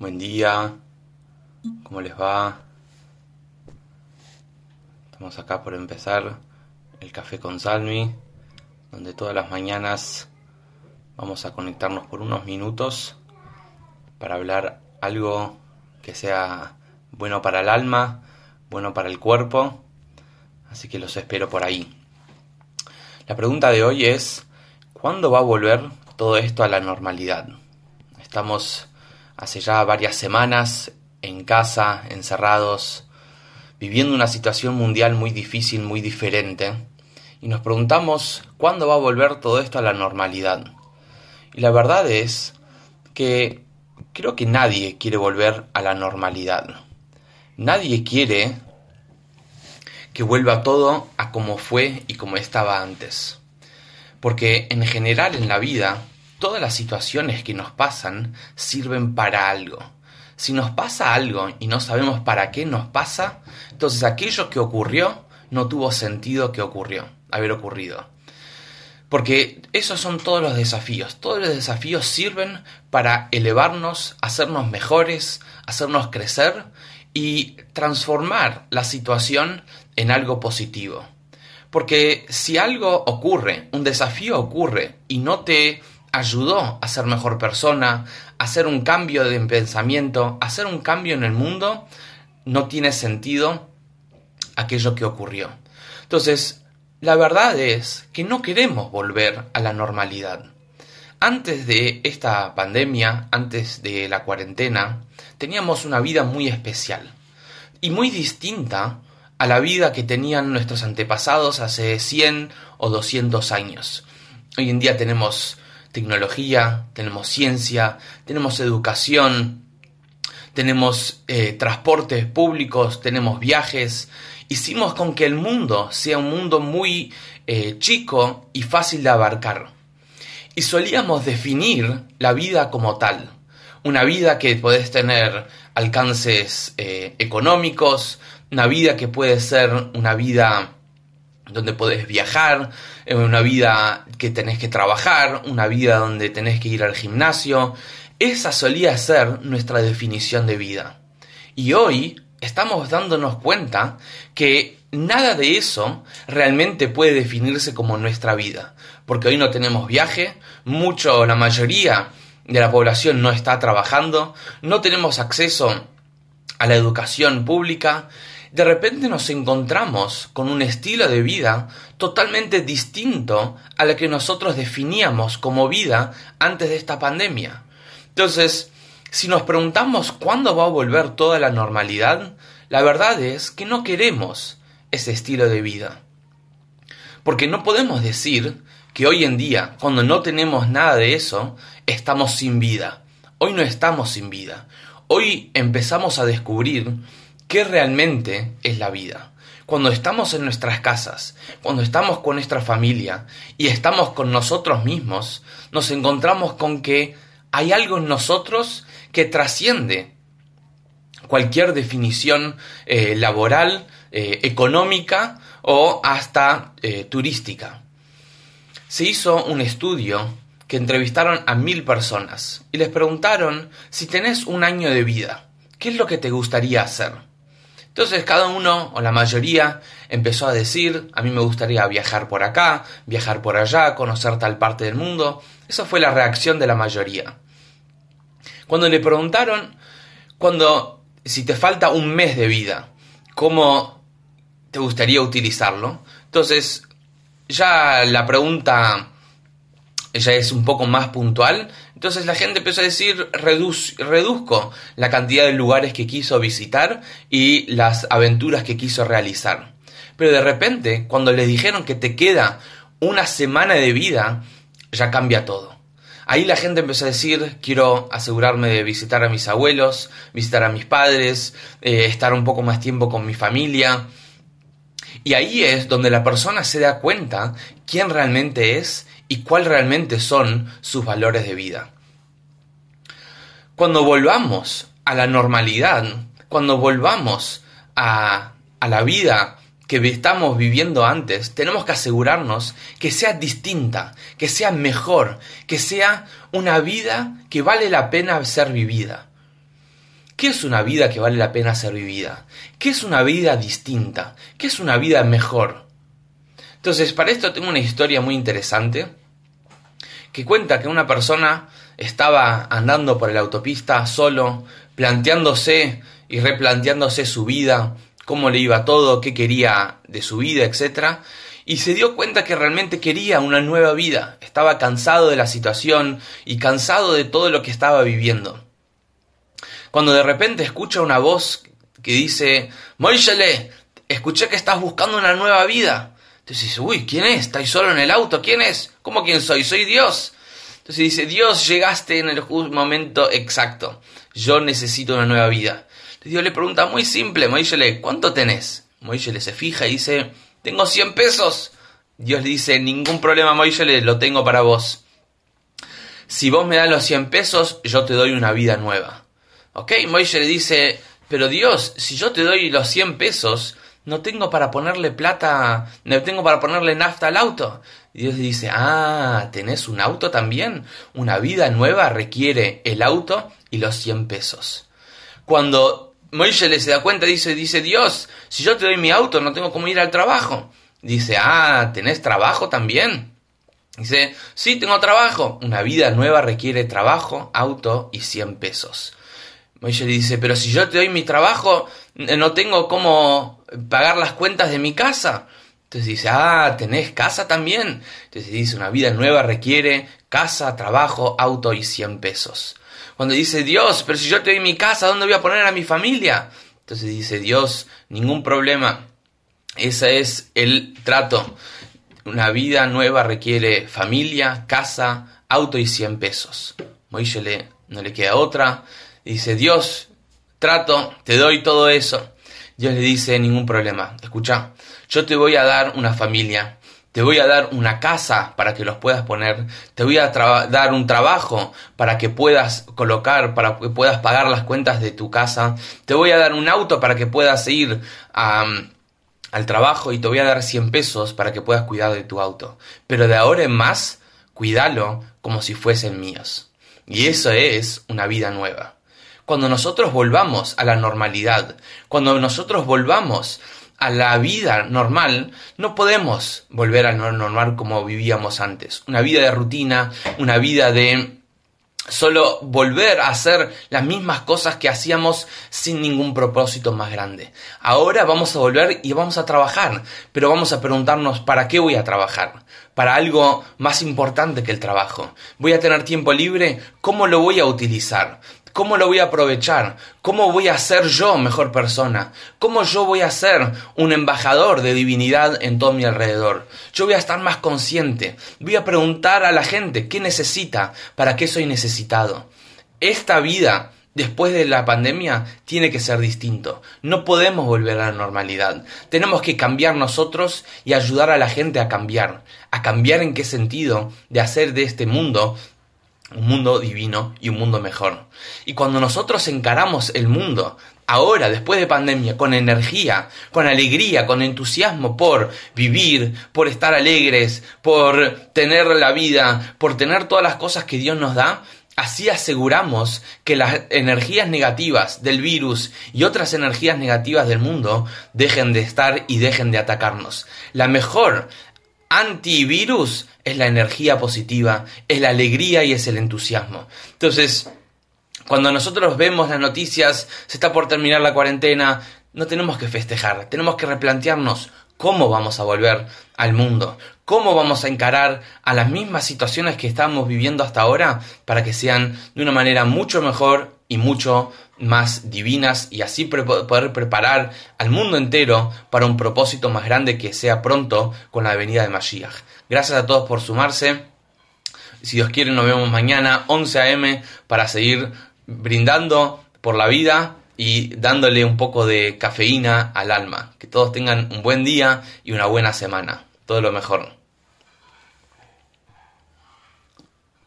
Buen día, ¿cómo les va? Estamos acá por empezar el café con Salmi, donde todas las mañanas vamos a conectarnos por unos minutos para hablar algo que sea bueno para el alma, bueno para el cuerpo, así que los espero por ahí. La pregunta de hoy es, ¿cuándo va a volver todo esto a la normalidad? Estamos hace ya varias semanas en casa, encerrados, viviendo una situación mundial muy difícil, muy diferente, y nos preguntamos cuándo va a volver todo esto a la normalidad. Y la verdad es que creo que nadie quiere volver a la normalidad. Nadie quiere que vuelva todo a como fue y como estaba antes. Porque en general en la vida todas las situaciones que nos pasan sirven para algo. Si nos pasa algo y no sabemos para qué nos pasa, entonces aquello que ocurrió no tuvo sentido que ocurrió, haber ocurrido. Porque esos son todos los desafíos. Todos los desafíos sirven para elevarnos, hacernos mejores, hacernos crecer y transformar la situación en algo positivo. Porque si algo ocurre, un desafío ocurre y no te ayudó a ser mejor persona, a hacer un cambio de pensamiento, a hacer un cambio en el mundo, no tiene sentido aquello que ocurrió. Entonces, la verdad es que no queremos volver a la normalidad. Antes de esta pandemia, antes de la cuarentena, teníamos una vida muy especial y muy distinta a la vida que tenían nuestros antepasados hace 100 o 200 años. Hoy en día tenemos tecnología, tenemos ciencia, tenemos educación, tenemos eh, transportes públicos, tenemos viajes. Hicimos con que el mundo sea un mundo muy eh, chico y fácil de abarcar. Y solíamos definir la vida como tal. Una vida que podés tener alcances eh, económicos, una vida que puede ser una vida donde podés viajar, una vida que tenés que trabajar, una vida donde tenés que ir al gimnasio. Esa solía ser nuestra definición de vida. Y hoy estamos dándonos cuenta que nada de eso realmente puede definirse como nuestra vida. Porque hoy no tenemos viaje, mucho, la mayoría de la población no está trabajando, no tenemos acceso a la educación pública de repente nos encontramos con un estilo de vida totalmente distinto a la que nosotros definíamos como vida antes de esta pandemia. Entonces, si nos preguntamos cuándo va a volver toda la normalidad, la verdad es que no queremos ese estilo de vida. Porque no podemos decir que hoy en día, cuando no tenemos nada de eso, estamos sin vida. Hoy no estamos sin vida. Hoy empezamos a descubrir qué realmente es la vida. Cuando estamos en nuestras casas, cuando estamos con nuestra familia y estamos con nosotros mismos, nos encontramos con que hay algo en nosotros que trasciende cualquier definición eh, laboral, eh, económica o hasta eh, turística. Se hizo un estudio que entrevistaron a mil personas y les preguntaron si tenés un año de vida, ¿qué es lo que te gustaría hacer? Entonces cada uno o la mayoría empezó a decir, a mí me gustaría viajar por acá, viajar por allá, conocer tal parte del mundo. Esa fue la reacción de la mayoría. Cuando le preguntaron, cuando si te falta un mes de vida, ¿cómo te gustaría utilizarlo? Entonces, ya la pregunta ya es un poco más puntual entonces la gente empezó a decir, reduzco la cantidad de lugares que quiso visitar y las aventuras que quiso realizar. Pero de repente, cuando le dijeron que te queda una semana de vida, ya cambia todo. Ahí la gente empezó a decir, quiero asegurarme de visitar a mis abuelos, visitar a mis padres, eh, estar un poco más tiempo con mi familia. Y ahí es donde la persona se da cuenta quién realmente es y cuál realmente son sus valores de vida. Cuando volvamos a la normalidad, cuando volvamos a, a la vida que estamos viviendo antes, tenemos que asegurarnos que sea distinta, que sea mejor, que sea una vida que vale la pena ser vivida. ¿Qué es una vida que vale la pena ser vivida? ¿Qué es una vida distinta? ¿Qué es una vida mejor? Entonces, para esto tengo una historia muy interesante que cuenta que una persona estaba andando por la autopista solo, planteándose y replanteándose su vida, cómo le iba todo, qué quería de su vida, etc. Y se dio cuenta que realmente quería una nueva vida. Estaba cansado de la situación y cansado de todo lo que estaba viviendo cuando de repente escucha una voz que dice, Moishele, escuché que estás buscando una nueva vida. Entonces dice, uy, ¿quién es? ¿Estáis solo en el auto? ¿Quién es? ¿Cómo quién soy? Soy Dios. Entonces dice, Dios, llegaste en el momento exacto. Yo necesito una nueva vida. Entonces Dios le pregunta muy simple, Moishele, ¿cuánto tenés? Moishele se fija y dice, tengo 100 pesos. Dios le dice, ningún problema, Moishele, lo tengo para vos. Si vos me das los 100 pesos, yo te doy una vida nueva. Ok, Moisés le dice, pero Dios, si yo te doy los 100 pesos, no tengo para ponerle plata, no tengo para ponerle nafta al auto. Y Dios dice, ah, ¿tenés un auto también? Una vida nueva requiere el auto y los 100 pesos. Cuando Moisés se da cuenta, dice, dice, Dios, si yo te doy mi auto, no tengo cómo ir al trabajo. Dice, ah, ¿tenés trabajo también? Dice, sí, tengo trabajo. Una vida nueva requiere trabajo, auto y 100 pesos. Moisés le dice, pero si yo te doy mi trabajo, no tengo cómo pagar las cuentas de mi casa. Entonces dice, ah, ¿tenés casa también? Entonces dice, una vida nueva requiere casa, trabajo, auto y 100 pesos. Cuando dice, Dios, pero si yo te doy mi casa, ¿dónde voy a poner a mi familia? Entonces dice, Dios, ningún problema. Ese es el trato. Una vida nueva requiere familia, casa, auto y 100 pesos. Moisés no le queda otra dice, Dios, trato, te doy todo eso. Dios le dice, ningún problema. Escucha, yo te voy a dar una familia, te voy a dar una casa para que los puedas poner, te voy a dar un trabajo para que puedas colocar, para que puedas pagar las cuentas de tu casa, te voy a dar un auto para que puedas ir al trabajo y te voy a dar 100 pesos para que puedas cuidar de tu auto. Pero de ahora en más, cuídalo como si fuesen míos. Y eso es una vida nueva cuando nosotros volvamos a la normalidad, cuando nosotros volvamos a la vida normal, no podemos volver a lo normal como vivíamos antes. Una vida de rutina, una vida de solo volver a hacer las mismas cosas que hacíamos sin ningún propósito más grande. Ahora vamos a volver y vamos a trabajar, pero vamos a preguntarnos ¿para qué voy a trabajar? Para algo más importante que el trabajo. ¿Voy a tener tiempo libre? ¿Cómo lo voy a utilizar? ¿Cómo lo voy a aprovechar? ¿Cómo voy a ser yo mejor persona? ¿Cómo yo voy a ser un embajador de divinidad en todo mi alrededor? Yo voy a estar más consciente. Voy a preguntar a la gente qué necesita, para qué soy necesitado. Esta vida después de la pandemia tiene que ser distinto. No podemos volver a la normalidad. Tenemos que cambiar nosotros y ayudar a la gente a cambiar. ¿A cambiar en qué sentido? De hacer de este mundo un mundo divino y un mundo mejor. Y cuando nosotros encaramos el mundo, ahora, después de pandemia, con energía, con alegría, con entusiasmo por vivir, por estar alegres, por tener la vida, por tener todas las cosas que Dios nos da, así aseguramos que las energías negativas del virus y otras energías negativas del mundo dejen de estar y dejen de atacarnos. La mejor antivirus es la energía positiva, es la alegría y es el entusiasmo. Entonces, cuando nosotros vemos las noticias, se está por terminar la cuarentena, no tenemos que festejar, tenemos que replantearnos cómo vamos a volver al mundo, cómo vamos a encarar a las mismas situaciones que estamos viviendo hasta ahora para que sean de una manera mucho mejor y mucho más divinas y así poder preparar al mundo entero para un propósito más grande que sea pronto con la venida de Mashiach. Gracias a todos por sumarse. Si Dios quiere nos vemos mañana 11 a.m. para seguir brindando por la vida y dándole un poco de cafeína al alma. Que todos tengan un buen día y una buena semana. Todo lo mejor.